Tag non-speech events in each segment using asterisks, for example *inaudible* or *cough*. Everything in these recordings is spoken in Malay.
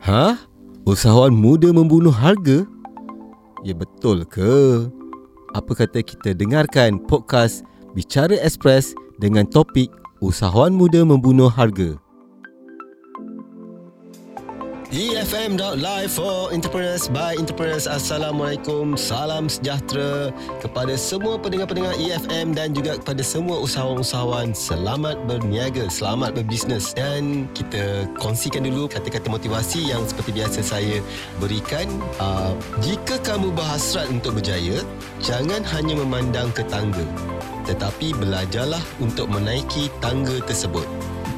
Hah? Usahawan muda membunuh harga? Ya betul ke? Apa kata kita dengarkan podcast Bicara Express dengan topik Usahawan muda membunuh harga. EFM.live for entrepreneurs by entrepreneurs. Assalamualaikum. Salam sejahtera kepada semua pendengar-pendengar EFM dan juga kepada semua usahawan-usahawan. Selamat berniaga, selamat berbisnes. Dan kita kongsikan dulu kata-kata motivasi yang seperti biasa saya berikan. Uh, jika kamu berhasrat untuk berjaya, jangan hanya memandang ke tangga. Tetapi belajarlah untuk menaiki tangga tersebut.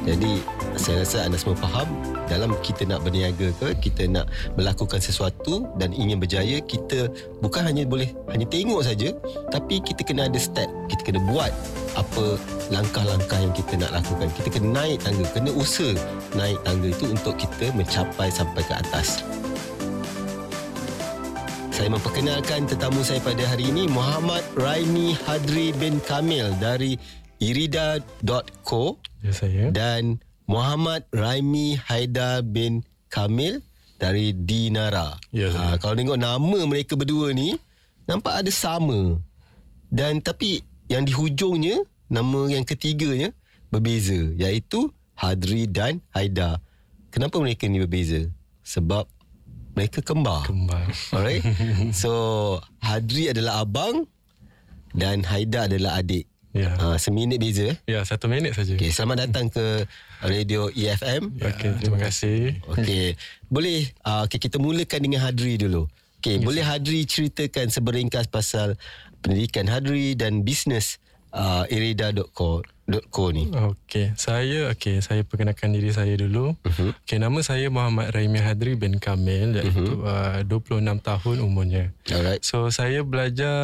Jadi saya rasa anda semua faham dalam kita nak berniaga ke kita nak melakukan sesuatu dan ingin berjaya kita bukan hanya boleh hanya tengok saja tapi kita kena ada step. Kita kena buat apa langkah-langkah yang kita nak lakukan. Kita kena naik tangga kena usaha naik tangga itu untuk kita mencapai sampai ke atas. Saya memperkenalkan tetamu saya pada hari ini Muhammad Raimi Hadri bin Kamil dari irida.co Ya saya. dan Muhammad Raimi Haidar bin Kamil dari Dinara. Ya, ha, kalau tengok nama mereka berdua ni nampak ada sama. Dan tapi yang di hujungnya nama yang ketiganya berbeza iaitu Hadri dan Haidar. Kenapa mereka ni berbeza? Sebab mereka kembar. Kembar. Alright. *laughs* So Hadri adalah abang dan Haidar adalah adik. Ya. Ha, seminit beza. eh? Ya, satu minit saja. Okay, selamat datang ke Radio EFM. Ya, Okey, terima kasih. Okey, boleh uh, okay, kita mulakan dengan Hadri dulu. Okey, yes. boleh Hadri ceritakan seberingkas pasal pendidikan Hadri dan bisnes uh, irida.co .co ni. Okey, saya okey, saya perkenalkan diri saya dulu. Uh-huh. Okey, nama saya Muhammad Raimi Hadri bin Kamil iaitu uh, 26 tahun umurnya. Alright. So saya belajar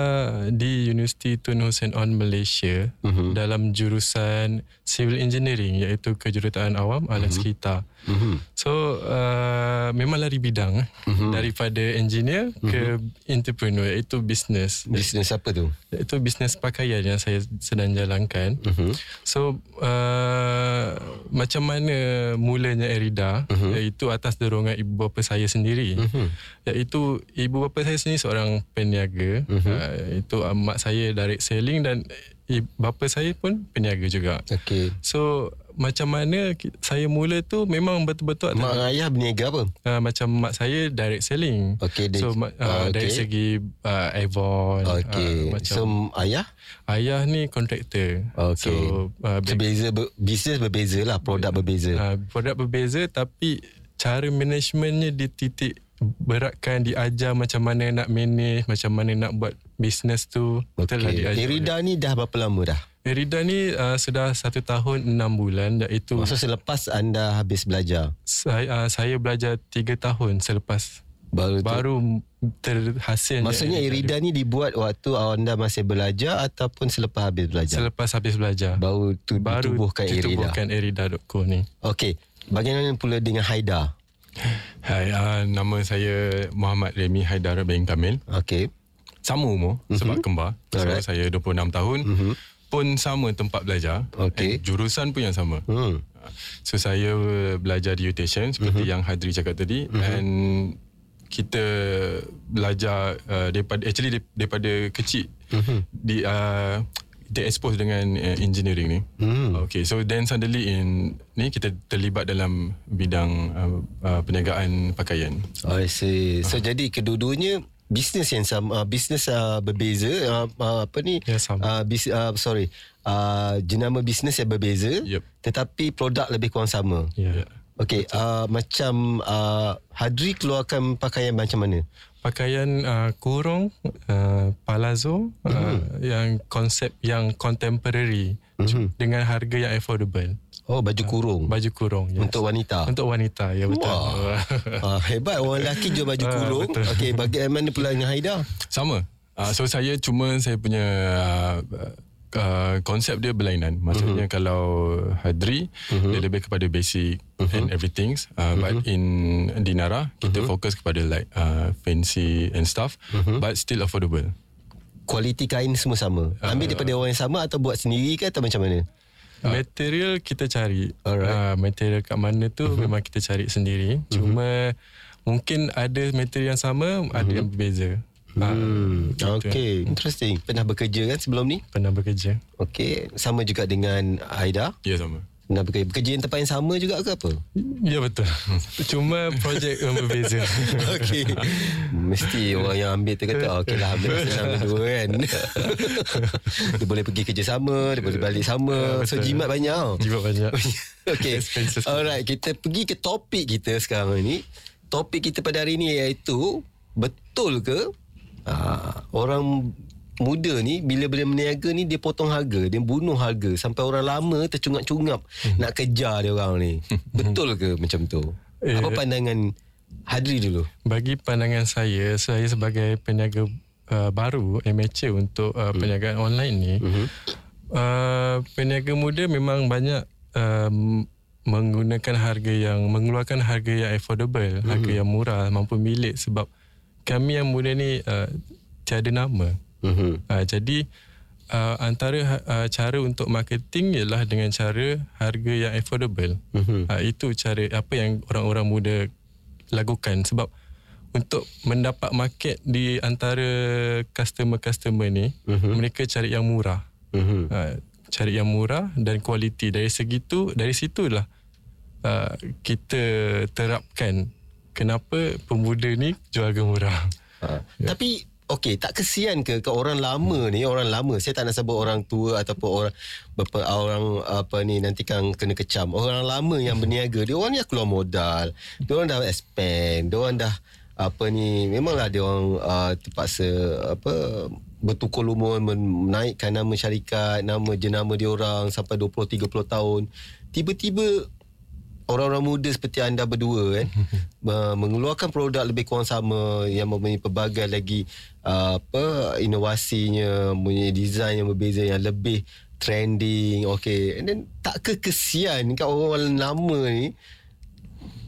di Universiti Tun Hussein On Malaysia Mhm. dalam jurusan Civil Engineering iaitu kejuruteraan awam alam sekitar. Mhm. So uh, memang lari bidang Mhm. daripada engineer ke entrepreneur iaitu business. Bisnes apa tu? Iaitu bisnes pakaian yang saya sedang jalankan. Mhm. So uh, macam mana mulanya Erida uh-huh. iaitu atas dorongan ibu bapa saya sendiri. Mhm. Iaitu ibu bapa saya sendiri seorang peniaga. Uh-huh. Uh, itu uh, mak saya direct selling dan bapa saya pun peniaga juga. Okey. So macam mana saya mula tu memang betul-betul Mak dengan ayah berniaga apa? uh, macam mak saya direct selling. Okey, dia- So ah, uh, dari okey. segi uh, Avon Okey. uh, macam so ayah ayah ni kontraktor. Okey. So uh, back- Sebeza ber, bisnes berbeza lah, produk berbeza. uh, produk berbeza tapi cara managementnya di titik beratkan diajar macam mana nak manage, macam mana nak buat bisnes tu. Betul lah diajar. Irida ni dah berapa lama dah? Erida ni uh, sudah satu tahun enam bulan iaitu Masa selepas anda habis belajar saya, uh, saya belajar tiga tahun selepas baru, tu- baru terhasil. Maksudnya Irida ni dibuat waktu anda masih belajar ataupun selepas habis belajar? Selepas habis belajar. baru tu baru ditubuhkan Irida. ditubuhkan Erida.co ni. Okey. Bagaimana pula dengan Haida? Hai, uh, nama saya Muhammad Remy Haidar bin Kamil. Okey. Sama umur mm-hmm. sebab kembar. Alright. So saya 26 tahun. Mm-hmm. Pun sama tempat belajar. And jurusan pun yang sama. Hmm. So saya belajar di UTation seperti mm-hmm. yang Hadri cakap tadi mm-hmm. and kita belajar uh, daripada actually dar- daripada kecil mm-hmm. di uh, kita expose dengan uh, engineering ni. Hmm. Okay, so then suddenly in ni kita terlibat dalam bidang uh, uh, perniagaan pakaian. I see. So jadi kedua-duanya bisnes yang sama, uh, bisnes uh, berbeza uh, uh, apa ni? Ya, sama. Uh, bis, uh, sorry. Uh, jenama bisnes yang berbeza Yup. tetapi produk lebih kurang sama. Ya. Yeah. Okey, uh, macam uh, Hadri keluarkan pakaian macam mana? Pakaian uh, kurung, uh, palazzo uh, Mhm. yang konsep yang contemporary Mhm. dengan harga yang affordable. Oh, baju kurung. Baju kurung. Yes. Untuk wanita. Untuk wanita, ya betul. Wah. *laughs* Ah, hebat orang lelaki jual baju Ah, kurung. betul. Okey, bagaimana pula dengan Haida? Sama. Uh, so saya cuma saya punya uh, uh, konsep dia berlainan. Maksudnya mm-hmm. kalau Hadri mm-hmm. dia lebih kepada basic mm-hmm. and everything. Uh, mm-hmm. But in Dinara kita mm-hmm. fokus kepada like uh, fancy and stuff mm-hmm. but still affordable. Kualiti kain semua sama. Ambil daripada orang yang sama atau buat sendiri ke atau macam mana? Material kita cari. Alright. Uh, material kat mana tu uh-huh. memang kita cari sendiri. Uh-huh. Cuma mungkin ada material yang sama, uh-huh. ada yang berbeza. Hmm, okay, interesting. Pernah bekerja kan sebelum ni? Pernah bekerja. Okay, sama juga dengan Aida? Ya, sama. Pernah bekerja, bekerja yang tempat yang sama juga ke apa? Ya, betul. Cuma projek yang berbeza. *laughs* okay. Mesti orang yang ambil tu kata, okay lah ambil senang dua *laughs* kan. *laughs* dia boleh pergi kerja sama, dia boleh balik sama. So, jimat banyak. Jimat banyak. okay. Alright, kita pergi ke topik kita sekarang ni. Topik kita pada hari ni iaitu, betul ke uh, orang muda ni bila boleh berniaga ni dia potong harga dia bunuh harga sampai orang lama tercungap-cungap hmm. nak kejar dia orang ni *laughs* betul ke macam tu eh, apa pandangan Hadri dulu bagi pandangan saya saya sebagai peniaga uh, baru amateur untuk uh, hmm. perniagaan online ni hmm. uh, peniaga muda memang banyak um, menggunakan harga yang mengeluarkan harga yang affordable hmm. harga yang murah mampu milik sebab kami yang muda ni uh, tiada nama Uh-huh. Uh, jadi uh, antara uh, cara untuk marketing ialah dengan cara harga yang affordable. Uh-huh. Uh, itu cara apa yang orang-orang muda lakukan sebab untuk mendapat market di antara customer-customer ni uh-huh. mereka cari yang murah. Uh-huh. Uh, cari yang murah dan kualiti dari segitu dari situlah uh, kita terapkan kenapa pemuda ni jual harga murah. Uh, yeah. Tapi Okey, tak kesian ke ke orang lama ni, orang lama. Saya tak nak sebut orang tua ataupun orang berapa orang apa ni nanti kan kena kecam. Orang lama yang berniaga, dia orang ni keluar modal. Dia orang dah spend, dia orang dah apa ni memanglah dia orang uh, terpaksa apa bertukar lumur menaikkan nama syarikat, nama jenama dia orang sampai 20 30 tahun. Tiba-tiba orang-orang muda seperti anda berdua kan *laughs* mengeluarkan produk lebih kurang sama yang mempunyai pelbagai lagi uh, apa inovasinya mempunyai design yang berbeza yang lebih trending okay and then tak kekesian kat orang lama ni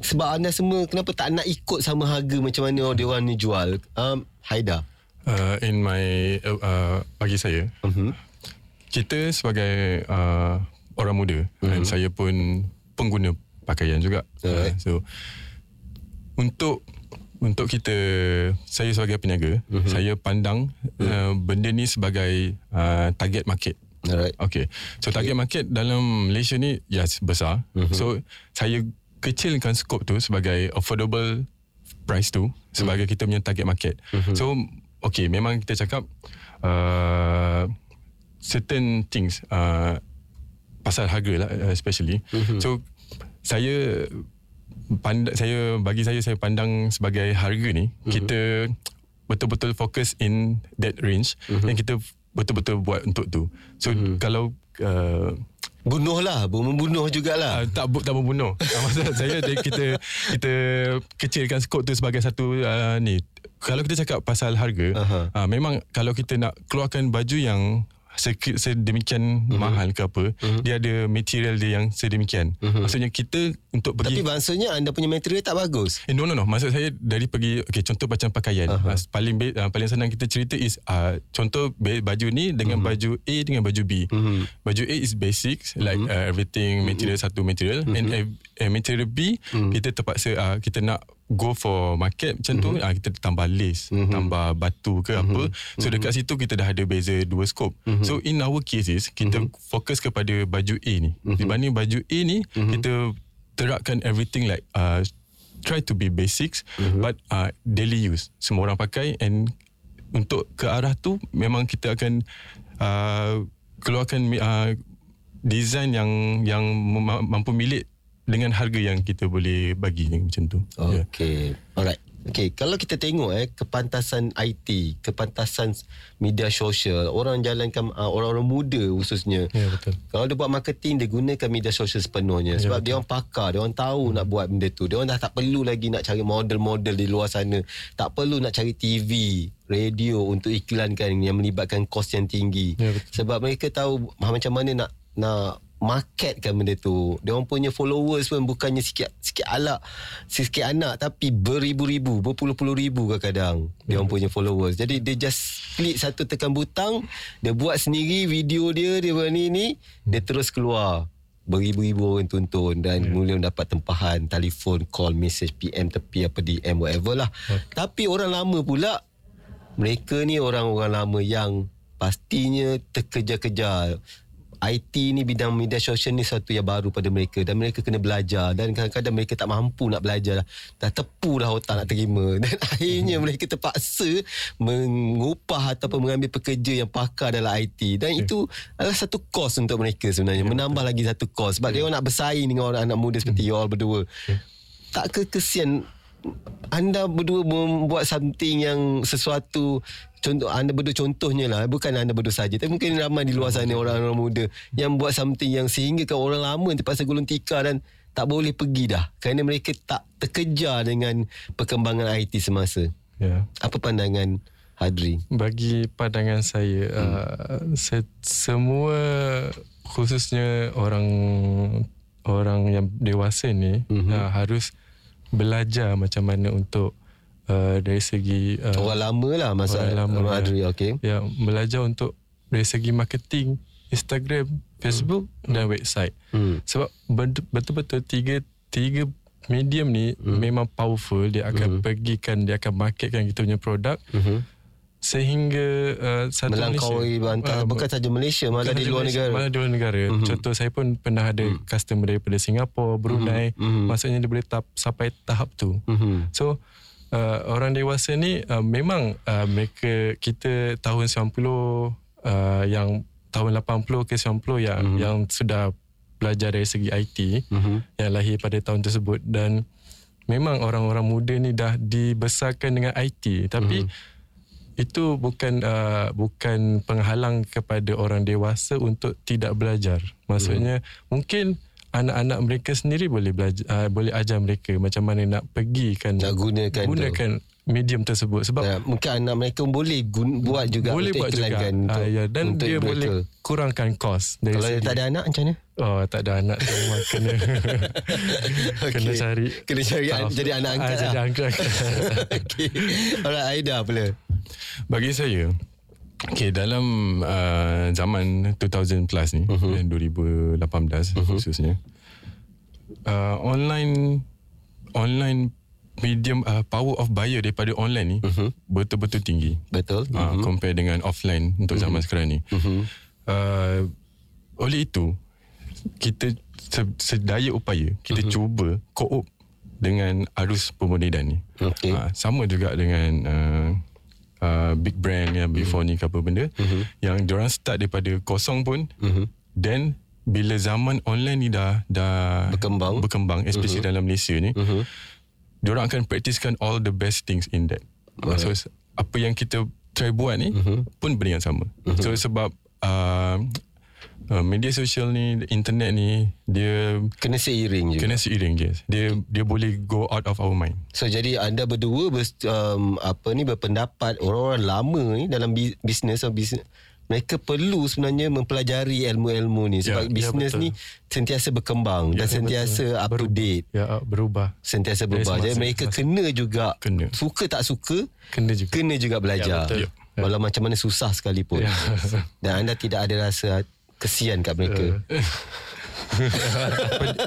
sebab anda semua kenapa tak nak ikut sama harga macam mana dia orang ni jual um, Haida uh, in my uh, uh, bagi saya uh-huh. kita sebagai uh, orang muda uh-huh. dan saya pun pengguna pakaian juga. Uh, so untuk untuk kita saya sebagai peniaga, uh-huh. saya pandang uh-huh. uh, benda ni sebagai uh, target market. Alright. Okay. So okay. target market dalam Malaysia ni yes besar. Uh-huh. So saya kecilkan skop tu sebagai affordable price tu sebagai uh-huh. kita punya target market. Uh-huh. So okay memang kita cakap uh, certain things uh, pasal harga lah especially. Uh-huh. So saya pandang saya bagi saya saya pandang sebagai harga ni uh-huh. kita betul-betul fokus in that range uh-huh. yang kita betul-betul buat untuk tu. So uh-huh. kalau uh, bunuh lah, membunuh jugalah. Uh, tak tak membunuh. Maksud *laughs* saya kita kita kecilkan skop tu sebagai satu uh, ni. Kalau kita cakap pasal harga, uh-huh. uh, memang kalau kita nak keluarkan baju yang sedemikian uh-huh. mahal ke apa uh-huh. dia ada material dia yang sedemikian uh-huh. maksudnya kita untuk pergi tapi maksudnya anda punya material tak bagus eh, no no no maksud saya dari pergi okay, contoh macam pakaian uh-huh. uh, paling uh, paling senang kita cerita is uh, contoh baju ni dengan uh-huh. baju A dengan baju B uh-huh. baju A is basics like uh, everything material uh-huh. satu material uh-huh. and material B uh-huh. kita terpaksa uh, kita nak go for market macam mm-hmm. tu uh, kita tambah lace mm-hmm. tambah batu ke mm-hmm. apa so mm-hmm. dekat situ kita dah ada beza dua scope mm-hmm. so in our cases kita mm-hmm. fokus kepada baju A ni mm-hmm. dibanding baju A ni mm-hmm. kita terapkan everything like uh, try to be basics mm-hmm. but uh, daily use semua orang pakai and untuk ke arah tu memang kita akan uh, keluarkan uh, design yang yang mampu milik dengan harga yang kita boleh bagi macam tu. Okay. Yeah. Alright. Okay, kalau kita tengok eh kepantasan IT, kepantasan media sosial, orang jalankan uh, orang-orang muda khususnya. Ya, yeah, betul. Kalau dia buat marketing, dia gunakan media sosial sepenuhnya. Ya, sebab yeah, dia orang pakar, dia orang tahu nak buat benda tu. Dia orang dah tak perlu lagi nak cari model-model di luar sana. Tak perlu nak cari TV, radio untuk iklankan yang melibatkan kos yang tinggi. Ya, betul. Sebab mereka tahu macam mana nak nak marketkan benda tu. Dia orang punya followers pun bukannya sikit sikit alak, sikit anak tapi beribu-ribu, berpuluh-puluh ribu kadang-kadang. Dia orang punya followers. Jadi dia just klik satu tekan butang, dia buat sendiri video dia dia buat ni ni, dia terus keluar. Beribu-ribu orang tonton dan yeah. mula dapat tempahan telefon, call, message, PM tepi apa DM whatever lah. Okay. Tapi orang lama pula mereka ni orang-orang lama yang pastinya terkejar-kejar IT ni bidang media sosial ni satu yang baru pada mereka dan mereka kena belajar dan kadang-kadang mereka tak mampu nak belajar dah, dah tepu dah otak nak terima *laughs* dan akhirnya hmm. mereka terpaksa mengupah ataupun mengambil pekerja yang pakar dalam IT dan okay. itu adalah satu kos untuk mereka sebenarnya yeah, menambah betul. lagi satu kos sebab yeah. dia orang nak bersaing dengan orang anak muda seperti hmm. you all berdua okay. tak kekesian anda berdua membuat something yang sesuatu contoh anda berdua contohnya lah bukan anda berdua saja tapi mungkin ramai di luar sana orang-orang muda yang buat something yang sehingga kan orang lama terpaksa gulung tikar dan tak boleh pergi dah kerana mereka tak terkejar dengan perkembangan IT semasa. Ya. Apa pandangan Hadri? Bagi pandangan saya, hmm. uh, se- semua khususnya orang orang yang dewasa ni hmm. uh, harus belajar macam mana untuk uh, dari segi uh, orang lama lah masa orang lama ya. Adri okay. ya belajar untuk dari segi marketing Instagram Facebook hmm. dan website hmm. sebab betul-betul tiga tiga medium ni hmm. memang powerful dia akan hmm. pergikan dia akan marketkan kita punya produk hmm sehingga uh, satu melangkaui bantal uh, bukan saja Malaysia malah di luar negara malah di luar negara mm-hmm. contoh saya pun pernah ada mm. customer daripada Singapura Brunei mm-hmm. maksudnya dia boleh tap, sampai tahap tu mm-hmm. so uh, orang dewasa ni uh, memang uh, mereka kita tahun 90 uh, yang tahun 80 ke 90 yang mm-hmm. yang sudah belajar dari segi IT mm-hmm. yang lahir pada tahun tersebut dan memang orang-orang muda ni dah dibesarkan dengan IT tapi mm-hmm itu bukan uh, bukan penghalang kepada orang dewasa untuk tidak belajar. Maksudnya hmm. mungkin anak-anak mereka sendiri boleh belajar uh, boleh ajar mereka macam mana nak pergi kan nak gunakan gunakan tu. medium tersebut sebab ya, mungkin anak mereka boleh gun, buat juga boleh buat juga untuk, uh, ya, dan untuk dia mereka. boleh kurangkan kos kalau segi. dia tak ada anak macam mana oh tak ada anak tu memang kena okay. *laughs* *laughs* kena cari kena cari an- jadi anak angkat uh, jadi lah. angkat *laughs* okay. alright Aida apa bagi saya Okay, dalam uh, zaman 2000 plus ni, uh-huh. 2018 uh-huh. khususnya, uh, online online medium uh, power of buyer daripada online ni uh-huh. betul-betul tinggi. Betul. Uh, uh-huh. Compare dengan offline untuk uh-huh. zaman sekarang ni. Uh-huh. Uh, oleh itu, kita sedaya upaya kita uh-huh. cuba co-op dengan arus pemodenan ni. Okay. Uh, sama juga dengan uh, uh, big brand yang before mm-hmm. ni ke apa benda mm-hmm. yang diorang start daripada kosong pun mm-hmm. then bila zaman online ni dah dah berkembang berkembang especially mm-hmm. dalam Malaysia ni mm-hmm. diorang akan praktiskan all the best things in that so apa yang kita try buat ni mm-hmm. pun benda yang sama mm-hmm. so sebab uh, Uh, media sosial ni internet ni dia kena seiring je kena seiring je dia dia boleh go out of our mind. So jadi anda berdua ber, um, apa ni berpendapat orang-orang lama ni dalam bisnes atau bisnes mereka perlu sebenarnya mempelajari ilmu-ilmu ni sebab ya, bisnes ya, ni sentiasa berkembang ya, dan sentiasa betul. up to date. Ya berubah. Sentiasa berubah. jadi mereka kena juga. Kena. suka tak suka kena juga. kena juga belajar. Ya, walau ya. macam mana susah sekalipun. Ya. dan anda tidak ada rasa kesian kat mereka. Uh.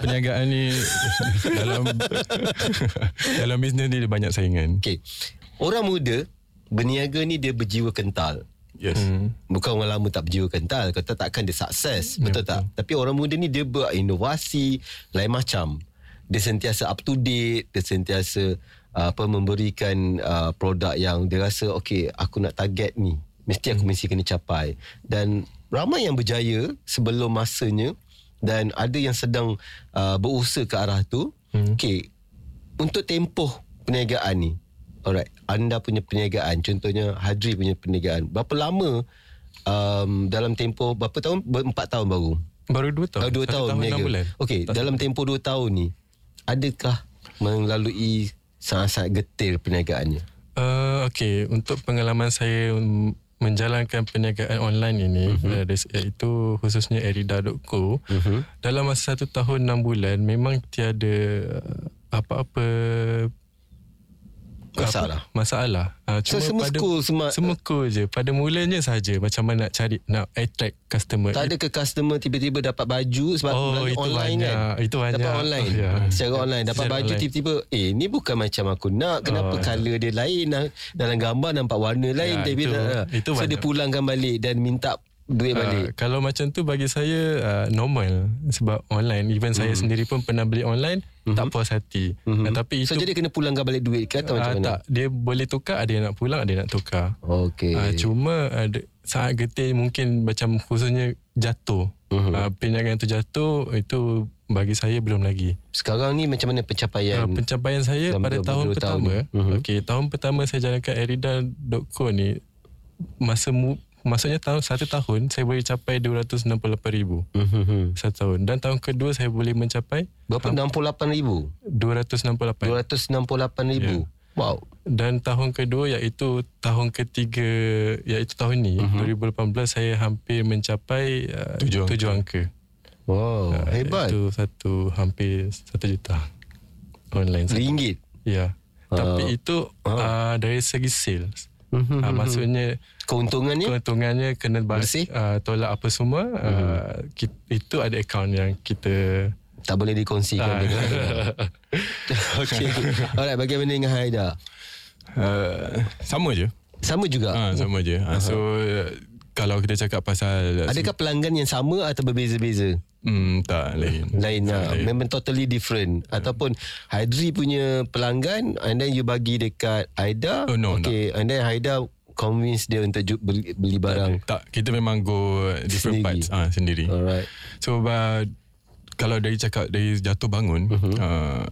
Perniagaan ni dalam dalam bisnes ni dia banyak saingan. Okay. Orang muda berniaga ni dia berjiwa kental. Yes. Hmm. Bukan orang lama tak berjiwa kental. Kata takkan dia sukses. Betul ya, tak? Betul. Tapi orang muda ni dia berinovasi lain macam. Dia sentiasa up to date. Dia sentiasa uh, apa memberikan uh, produk yang dia rasa okay aku nak target ni. Mesti aku hmm. mesti kena capai. Dan ramai yang berjaya sebelum masanya dan ada yang sedang uh, berusaha ke arah tu. Hmm. Okey. Untuk tempoh perniagaan ni. Alright, anda punya perniagaan contohnya Hadri punya perniagaan. Berapa lama um, dalam tempoh berapa tahun? Empat tahun baru. Baru dua tahun. Dua tahun, tahun. Okey, dalam tempoh dua tahun ni adakah melalui sangat-sangat getir perniagaannya? Uh, Okey, untuk pengalaman saya menjalankan perniagaan online ini uh-huh. iaitu khususnya erida.co uh-huh. dalam masa satu tahun enam bulan memang tiada uh, apa-apa masalah. Apa, masalah. Uh, cuma so, semua pada, cool semua. Semua cool je. Pada mulanya saja macam mana nak cari nak attract customer. Tak ada ke customer tiba-tiba dapat baju sebab oh, itu online banyak. kan. Itu banyak. Dapat online. Oh, yeah. Secara online dapat Secara baju online. tiba-tiba eh ni bukan macam aku nak. Kenapa oh, color dia lain dalam gambar nampak warna lain ya, itu, tak, itu so banyak. dia pulangkan balik dan minta duit balik. Uh, kalau macam tu bagi saya uh, normal sebab online even mm. saya hmm. sendiri pun pernah beli online mm-hmm. tak puas hati. Mm-hmm. Uh, tapi so itu, jadi kena pulangkan balik duit ke atau uh, macam mana? Tak, dia boleh tukar ada yang nak pulang ada yang nak tukar. Okey. Uh, cuma ada uh, saat getir mungkin macam khususnya jatuh. Mm-hmm. Uh, perniagaan tu jatuh itu bagi saya belum lagi. Sekarang ni macam mana pencapaian? Uh, pencapaian saya pada tahun pertama. Mm-hmm. Okey, tahun pertama saya jalankan erida.co ni masa mu, maksudnya tahun satu tahun saya boleh capai 268,000 mm-hmm. satu tahun. Dan tahun kedua saya boleh mencapai berapa 68,000 268 268,000 yeah. wow. Dan tahun kedua iaitu tahun ketiga iaitu tahun ni mm-hmm. 2018 saya hampir mencapai uh, tujuh, tujuh angka. wow uh, hebat. itu satu hampir satu juta online ringgit? Ya. Uh, tapi itu uh. Uh, dari segi sales. Mm-hmm. Uh, maksudnya keuntungannya keuntungannya kena bersih uh, tolak apa semua uh, mhm. kita, itu ada akaun yang kita tak boleh dikongsikan uh. *laughs* Okey. Alright, bagaimana dengan Haida? Uh, sama je. Sama juga. uh, sama je. Uh, so uh, kalau kita cakap pasal Adakah pelanggan yang sama atau berbeza-beza? Hmm, tak lain. Lain lah. Memang totally different. Yeah. Ataupun Haidri punya pelanggan and then you bagi dekat Aida. Oh, no, okay. And then Aida convince dia untuk beli, beli barang. Tak, kita memang go different sendiri. parts ah sendiri. Alright. So uh, kalau dari cakap dari jatuh bangun uh-huh. uh,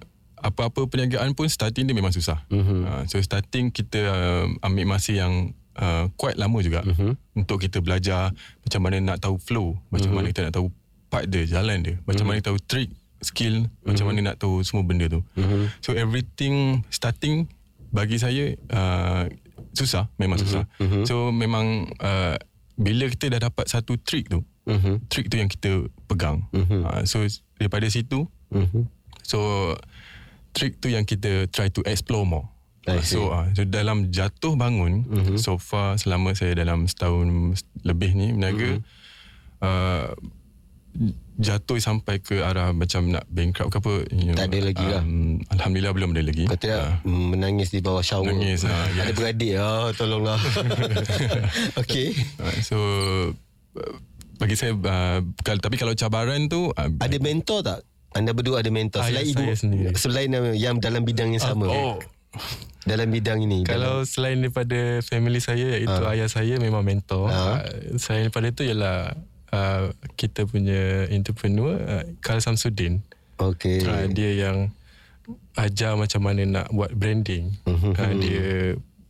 apa-apa perniagaan pun starting dia memang susah. Uh-huh. Uh, so starting kita uh, ambil masa yang uh, quite lama juga uh-huh. untuk kita belajar macam mana nak tahu flow, macam uh-huh. mana kita nak tahu part dia jalan dia macam mm-hmm. mana tahu trick skill mm-hmm. macam mana nak tahu semua benda tu mm-hmm. so everything starting bagi saya uh, susah memang mm-hmm. susah mm-hmm. so memang uh, bila kita dah dapat satu trick tu mm-hmm. trick tu yang kita pegang mm-hmm. uh, so daripada situ mm-hmm. so trick tu yang kita try to explore more Uh, so, uh, so dalam jatuh bangun mm-hmm. so far selama saya dalam setahun lebih ni berniaga mm-hmm. uh, jatuh sampai ke arah macam nak bankrupt ke apa you know, tak ada lagi lah. Um, Alhamdulillah belum ada lagi. Kata uh, menangis di bawah shower. Menangis *laughs* *laughs* uh, yes. ada beradik oh, tolonglah. Okay. Uh, so bagi saya uh, tapi kalau cabaran tu uh, ada mentor tak? Anda berdua ada mentor? Selain ibu. selain yang dalam bidang yang sama. Uh, oh. Dalam bidang ini kalau dalam... selain daripada family saya iaitu uh. ayah saya memang mentor. Uh. Uh, selain daripada itu ialah uh, kita punya entrepreneur uh, Karl Samsudin. Okay. Uh, dia yang ajar macam mana nak buat branding. Uh-huh. Uh, dia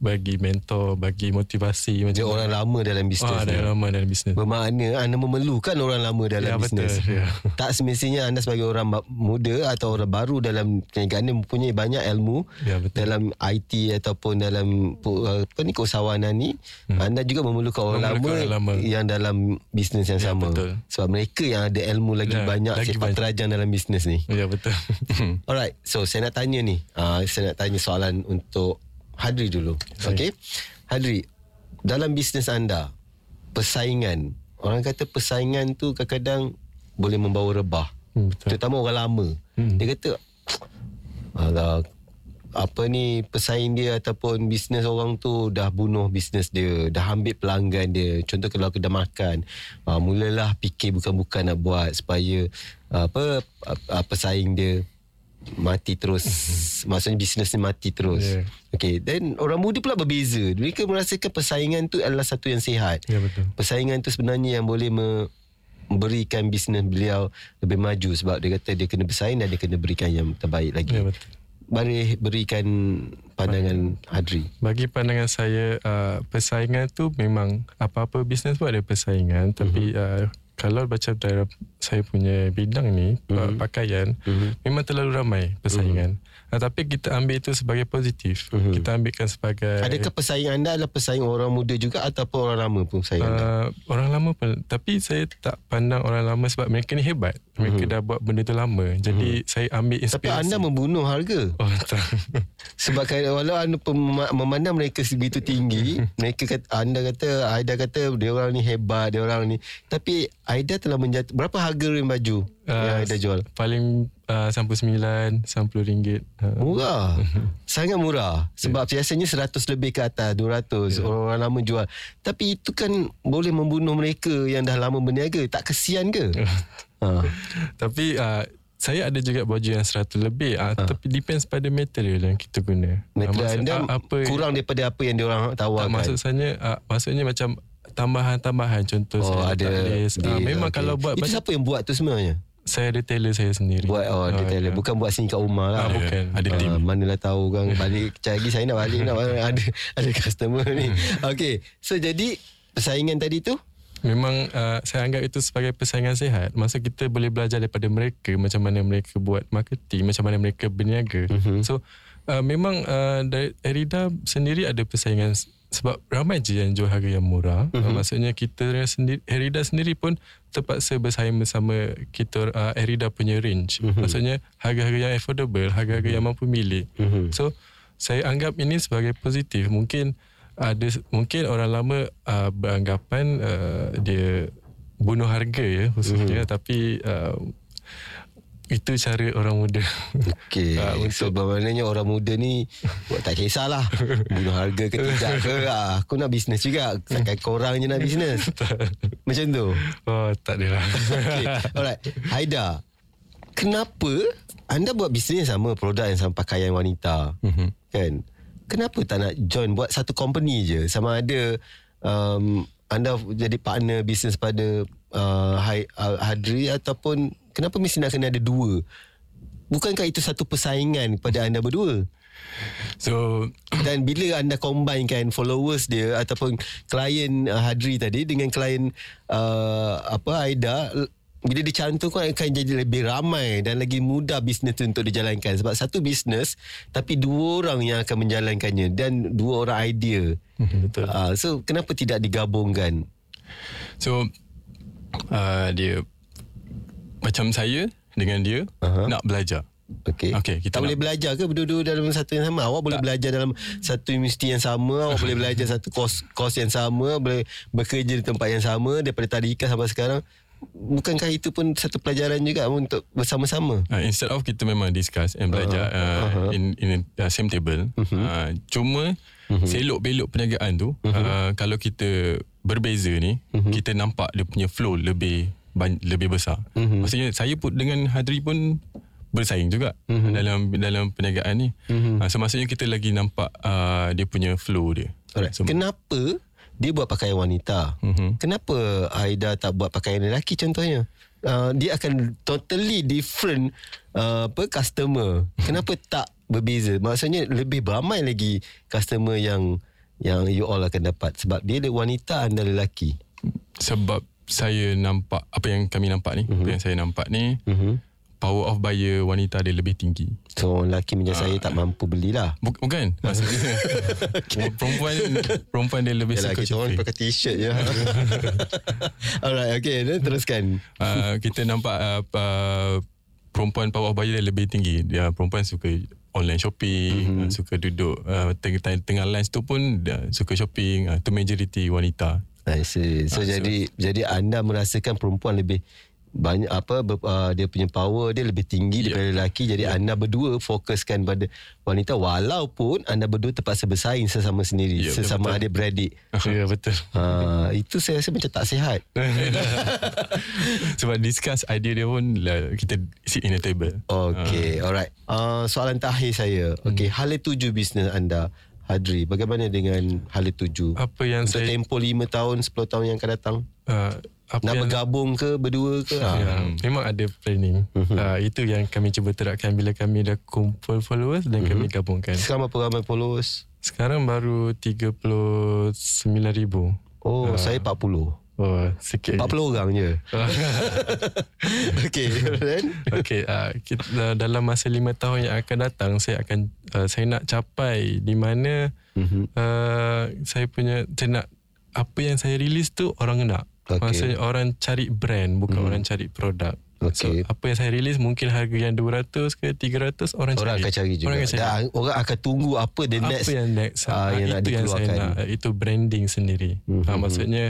bagi mentor, bagi motivasi macam Dia orang lama dalam bisnes. Ah, dia lama dalam bisnes. Bermakna anda memerlukan orang lama dalam ya, bisnes. Betul, ya. *laughs* Tak semestinya anda sebagai orang muda atau orang baru dalam perniagaan ni mempunyai banyak ilmu ya, dalam IT ataupun dalam apa ni keusahawanan ni. Hmm. Anda juga memerlukan orang memerlukan lama, lama yang dalam bisnes yang ya, sama. Betul. Sebab mereka yang ada ilmu lagi ya, banyak lagi sepak terajang dalam bisnes ni. Ya betul. *laughs* Alright, so saya nak tanya ni. Uh, saya nak tanya soalan untuk Hadri dulu. Okey. Hadri, dalam bisnes anda, persaingan, orang kata persaingan tu kadang-kadang boleh membawa rebah. Hmm, Terutama orang lama. Hmm. Dia kata, Alah, apa ni pesaing dia ataupun bisnes orang tu dah bunuh bisnes dia dah ambil pelanggan dia contoh kalau kedai makan uh, mulalah fikir bukan-bukan nak buat supaya uh, apa uh, pesaing dia mati terus maksudnya bisnes ni mati terus yeah. okay then orang muda pula berbeza mereka merasakan persaingan tu adalah satu yang sihat yeah, betul. persaingan tu sebenarnya yang boleh memberikan bisnes beliau lebih maju sebab dia kata dia kena bersaing dan dia kena berikan yang terbaik lagi yeah, betul. Mari berikan pandangan Hadri. Bagi pandangan saya, uh, persaingan tu memang apa-apa bisnes pun ada persaingan. Tapi uh-huh. uh, kalau macam dalam saya punya bidang ni mm-hmm. pakaian mm-hmm. memang terlalu ramai persaingan. Mm-hmm. Uh, tapi kita ambil itu sebagai positif. Mm-hmm. Kita ambilkan sebagai Adakah pesaing anda adalah pesaing orang muda juga ataupun orang lama pun pesaing uh, anda? Orang lama pun tapi saya tak pandang orang lama sebab mereka ni hebat. Mereka mm-hmm. dah buat benda tu lama. Jadi mm-hmm. saya ambil inspirasi. Tapi anda membunuh harga. Oh tak. *laughs* sebab walau anda memandang mereka segitu tinggi, *laughs* mereka kata anda kata Aida kata dia orang ni hebat, dia orang ni. Tapi Aida telah menjatuh berapa harga rim baju uh, yang Aida jual? Paling uh, 99, 90 ringgit. Uh. Murah. Sangat murah. Sebab yeah. biasanya 100 lebih ke atas, 200 yeah. orang lama jual. Tapi itu kan boleh membunuh mereka yang dah lama berniaga. Tak kesian ke? uh. *laughs* Tapi uh, saya ada juga baju yang 100 lebih uh, ha. tapi depends pada material yang kita guna. Material anda apa kurang daripada apa yang diorang tawarkan. Tak, maksud saya uh, maksudnya macam tambahan-tambahan contoh oh, saya ada list. Uh, memang okay. kalau buat Itu siapa yang buat tu sebenarnya? Saya ada tailor saya sendiri. Buat oh, ada tailor. Ya. Bukan buat sini kat rumah lah. Ah, bukan. Ada uh, team. Manalah tahu kan balik kecil lagi saya nak balik nak ada ada customer ni. Okay. So jadi persaingan tadi tu Memang uh, saya anggap itu sebagai persaingan sehat. Masa kita boleh belajar daripada mereka macam mana mereka buat marketing, macam mana mereka berniaga. Mm-hmm. So uh, memang uh, dari Erida sendiri ada persaingan sebab ramai je yang jual harga yang murah. Uh, maksudnya kita sendiri Erida sendiri pun terpaksa bersaing bersama kita uh, Erida punya range. Uh-huh. Maksudnya harga-harga yang affordable, harga-harga yang mampu milik. Uh-huh. So saya anggap ini sebagai positif. Mungkin ada mungkin orang lama uh, beranggapan uh, dia bunuh harga ya khususnya uh-huh. tapi uh, itu cara orang muda. Okey. *laughs* Uh, untuk... So maknanya orang muda ni tak kisahlah bunuh harga ke tidak *laughs* ke. Ah, aku nak bisnes juga. Takkan korang je nak bisnes. *laughs* Macam tu. Oh, tak adalah. okay. Alright. Haida. Kenapa anda buat bisnes sama produk yang sama pakaian wanita? Mm-hmm. Kan? Kenapa tak nak join buat satu company je? Sama ada um, anda jadi partner bisnes pada uh, Hadri ataupun kenapa mesti nak kena ada dua? Bukankah itu satu persaingan pada anda berdua? So *clears throat* dan bila anda combinekan followers dia ataupun klien uh, Hadri tadi dengan klien uh, apa Aida bila dicantumkan akan jadi lebih ramai dan lagi mudah bisnes itu untuk dijalankan sebab satu bisnes tapi dua orang yang akan menjalankannya dan dua orang idea. Betul. Uh, so kenapa tidak digabungkan? So uh, dia macam saya dengan dia uh-huh. nak belajar. Okey. Okay, kita tak nak... boleh belajar ke berdua-dua dalam satu yang sama? Awak tak. boleh belajar dalam satu universiti yang sama, awak boleh belajar satu kos kos yang sama, boleh bekerja di tempat yang sama daripada tadika sampai sekarang. Bukankah itu pun satu pelajaran juga untuk bersama-sama? Uh, instead of kita memang discuss and belajar. Uh, uh-huh. in in a same table. Uh-huh. Uh, cuma uh-huh. selok belok perniagaan tu uh-huh. uh, kalau kita berbeza ni, uh-huh. kita nampak dia punya flow lebih lebih besar. Mm-hmm. Maksudnya saya pun dengan Hadri pun bersaing juga mm-hmm. dalam dalam perniagaan ni. Mm-hmm. Uh, so maksudnya kita lagi nampak uh, dia punya flow dia. So, Kenapa dia buat pakaian wanita? Mm-hmm. Kenapa Aida tak buat pakaian lelaki contohnya? Uh, dia akan totally different uh, apa customer. Kenapa tak berbeza? Maksudnya lebih ramai lagi customer yang yang you all akan dapat sebab dia wanita anda lelaki. Sebab saya nampak apa yang kami nampak ni, mm-hmm. apa yang saya nampak ni, mm-hmm. power of buyer wanita dia lebih tinggi. So lelaki macam uh, saya tak mampu belilah. Bukan, *laughs* maksudnya okay. *laughs* perempuan perempuan dia lebih Yalah, suka kita orang pakai t-shirt je. *laughs* Alright, okay, then teruskan. Uh, kita nampak uh, uh, perempuan power of buyer dia lebih tinggi. Dia perempuan suka online shopping, mm-hmm. suka duduk uh, tengah tengah lunch tu pun dia suka shopping. Uh, tu majority wanita. I see. So, ah, jadi so. jadi anda merasakan perempuan lebih banyak apa uh, dia punya power dia lebih tinggi yeah. daripada lelaki jadi yeah. anda berdua fokuskan pada wanita walaupun anda berdua terpaksa bersaing sesama sendiri yeah, sesama adik beradik *laughs* ya yeah, betul uh, itu saya rasa macam tak sihat *laughs* sebab discuss idea dia pun lah, kita sit in a table okay uh. alright uh, soalan terakhir saya okay hmm. hala tuju bisnes anda Hadri, bagaimana dengan hala tuju? Apa yang Untuk saya tempoh 5 tahun, 10 tahun yang akan datang? Uh, apa Nak yang bergabung ke berdua ke? Ya, ha. Memang ada planning. Uh, itu yang kami cuba terapkan bila kami dah kumpul followers dan kami mhm. gabungkan. Sekarang berapa ramai followers? Sekarang baru 39,000. Oh, uh, saya 40. Oh, sikit. 40 orang je. *laughs* Okey, then Okey, uh, kita, uh, dalam masa lima tahun yang akan datang, saya akan uh, saya nak capai di mana Mhm. uh, saya punya saya nak apa yang saya release tu orang nak. Okey. Maksudnya orang cari brand bukan orang cari produk. Okey. So apa yang saya release mungkin harga yang 200 ke 300 orang, orang cari. akan cari juga. Orang akan cari. Dan orang akan tunggu apa the apa next yang next ah, ah, yang nak itu yang saya nak itu branding sendiri. Mhm. Ah, maksudnya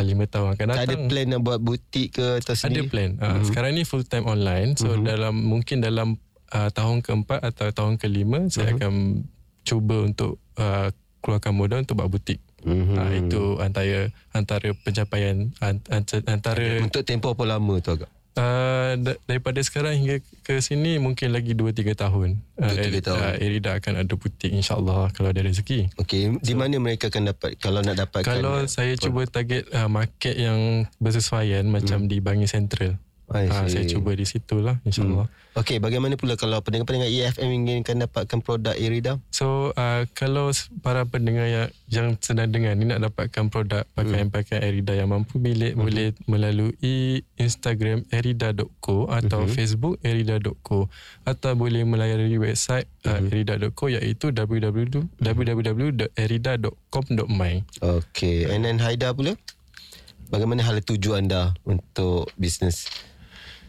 lima tahun akan Tak datang. ada plan nak buat butik ke atau Ada sendiri? plan. Uh, Sekarang ni full time online. So dalam mungkin dalam uh, tahun keempat atau tahun kelima saya akan cuba untuk uh, keluarkan modal untuk buat butik. Mhm. Uh, itu antara antara pencapaian an- an- antara Untuk tempoh apa lama tu agak? Uh, da- daripada sekarang hingga ke sini mungkin lagi 2 3 tahun. Uh, 2-3 tahun. Uh, Erida akan ada butik insyaallah kalau ada rezeki. Okey, di mana mereka akan dapat kalau nak dapatkan Kalau saya cuba target uh, market yang bersesuaian macam di Bangi Central. Ah, see. saya cuba di situlah insyaallah. Okey, bagaimana pula kalau pendengar-pendengar EFM inginkan dapatkan produk Irida? So uh, kalau para pendengar yang, yang sedang dengar ni nak dapatkan produk pakaian-pakaian Erida yang mampu milik Hmm. boleh melalui Instagram erida.co atau Hmm. Facebook erida.co atau boleh melayari website uh, Hmm. erida.co iaitu www.erida.com.my. Okey, and then Haida pula? Bagaimana hala tuju anda untuk bisnes?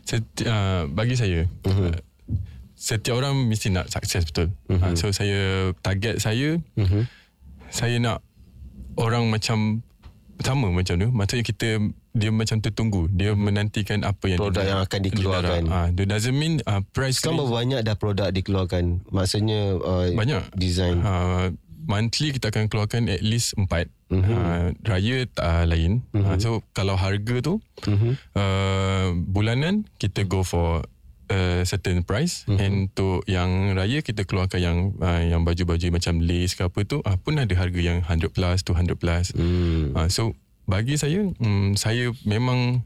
Seti, uh, bagi saya uh, setiap orang mesti nak sukses betul. Uh, so saya target saya Mhm. saya nak orang macam sama macam tu. Maksudnya kita dia macam tertunggu. Dia menantikan apa yang Produk yang akan dikeluarkan. Ah, uh, doesn't mean uh, price Sekarang berapa banyak dah produk dikeluarkan? Maksudnya uh, banyak. design. Uh, monthly kita akan keluarkan at least empat. Uh-huh. Uh, raya uh, lain. Uh-huh. Uh, so kalau harga tu Mhm. uh, bulanan kita go for a certain price uh-huh. and untuk yang raya kita keluarkan yang uh, yang baju-baju macam lace ke apa tu uh, pun ada harga yang 100 plus 200 plus. Hmm. Uh, so bagi saya um, saya memang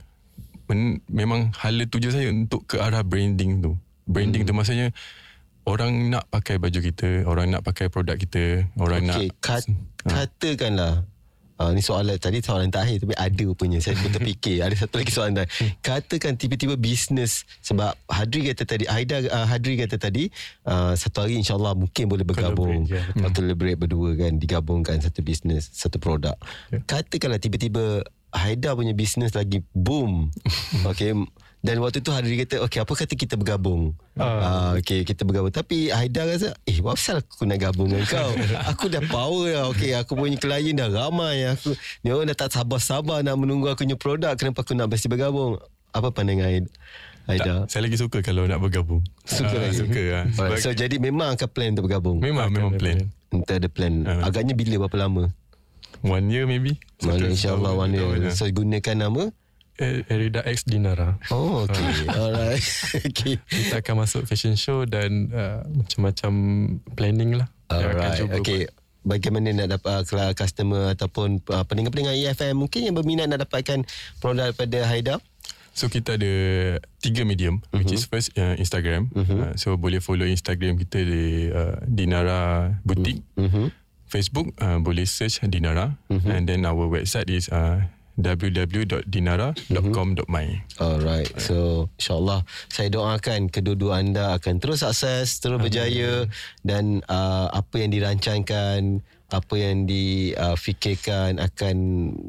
men, memang hala tuju saya untuk ke arah branding tu. Branding hmm. tu maksudnya orang nak pakai baju kita, orang nak pakai produk kita, orang Okey, nak kat, katakanlah Uh, ni soalan tadi soalan terakhir tapi ada rupanya saya pun terfikir. Ada satu lagi soalan tadi. Katakan tiba-tiba bisnes sebab Hadri kata tadi Aida uh, Hadri kata tadi uh, satu hari insyaallah mungkin boleh bergabung. Collaborate, yeah. collaborate berdua kan digabungkan satu bisnes satu produk. Ya. katakanlah tiba-tiba Haida punya bisnes lagi boom. *laughs* Okey dan waktu tu Hadri kata okey apa kata kita bergabung? Uh. okey kita bergabung. Tapi Haida rasa eh apa pasal aku nak gabung dengan kau? *laughs* Aku dah power dah okey aku punya klien dah ramai. Aku ni orang dah tak sabar-sabar nak menunggu aku punya produk. Kenapa aku nak mesti bergabung? Apa pandangan Haida Haida tak, saya lagi suka kalau nak bergabung. Suka Ah, lagi? Suka lah. Alright, so jadi memang akan plan untuk bergabung? Memang memang plan. Entah ada plan. Ah. Agaknya bila? Berapa lama? One year maybe. Mana Satu insyaAllah one year. lah. So gunakan nama Erida X Dinara. Oh okay Alright *laughs* Okay Kita akan masuk fashion show dan uh, macam-macam planning lah. Alright Okay Bagaimana nak dapat uh, customer ataupun uh, pendengar-pendengar EFM mungkin yang berminat nak dapatkan produk daripada Haida? So kita ada tiga medium uh-huh. which is first uh, Instagram. Uh-huh. Uh, so boleh follow Instagram kita di uh, Dinara Boutique. Mm-hmm. Facebook uh, boleh search Dinara uh-huh. and then our website is uh, www.dinara.com.my. Alright So InsyaAllah Saya doakan Kedua-dua anda akan terus sukses Terus berjaya Dan uh, Apa yang dirancangkan Apa yang difikirkan Akan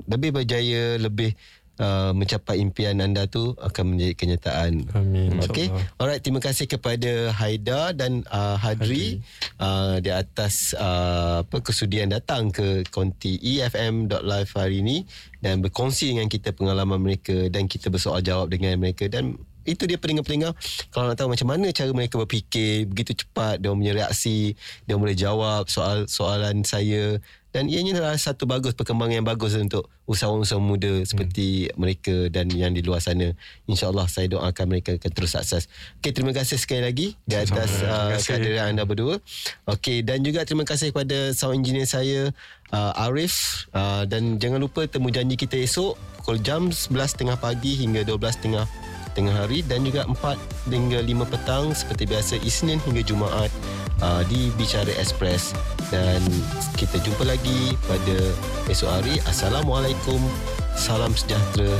Lebih berjaya Lebih uh, Mencapai impian anda tu Akan menjadi kenyataan Amin. InsyaAllah. Alright Terima kasih kepada Haida Dan uh, Hadri uh, Di atas uh, apa Kesudian datang ke Konti EFM.live hari ini Dan berkongsi dengan kita Pengalaman mereka Dan kita bersoal jawab dengan mereka Dan itu dia pendengar-pendengar Kalau nak tahu macam mana Cara mereka berfikir Begitu cepat Dia punya reaksi Dia boleh jawab Soal-soalan saya dan ianya adalah satu bagus perkembangan yang bagus untuk usahawan-usahawan muda seperti mereka dan yang di luar sana. InsyaAllah saya doakan mereka akan terus sukses. Okey, terima kasih sekali lagi di atas uh, kehadiran anda berdua. Okey, dan juga terima kasih kepada sound engineer saya uh, Arif uh, dan jangan lupa temu janji kita esok pukul jam 11.30 pagi hingga 12.30 tengah hari dan juga 4 hingga 5 petang seperti biasa Isnin hingga Jumaat uh, di Bicara Express. Dan kita jumpa lagi pada esok hari. Assalamualaikum. Salam sejahtera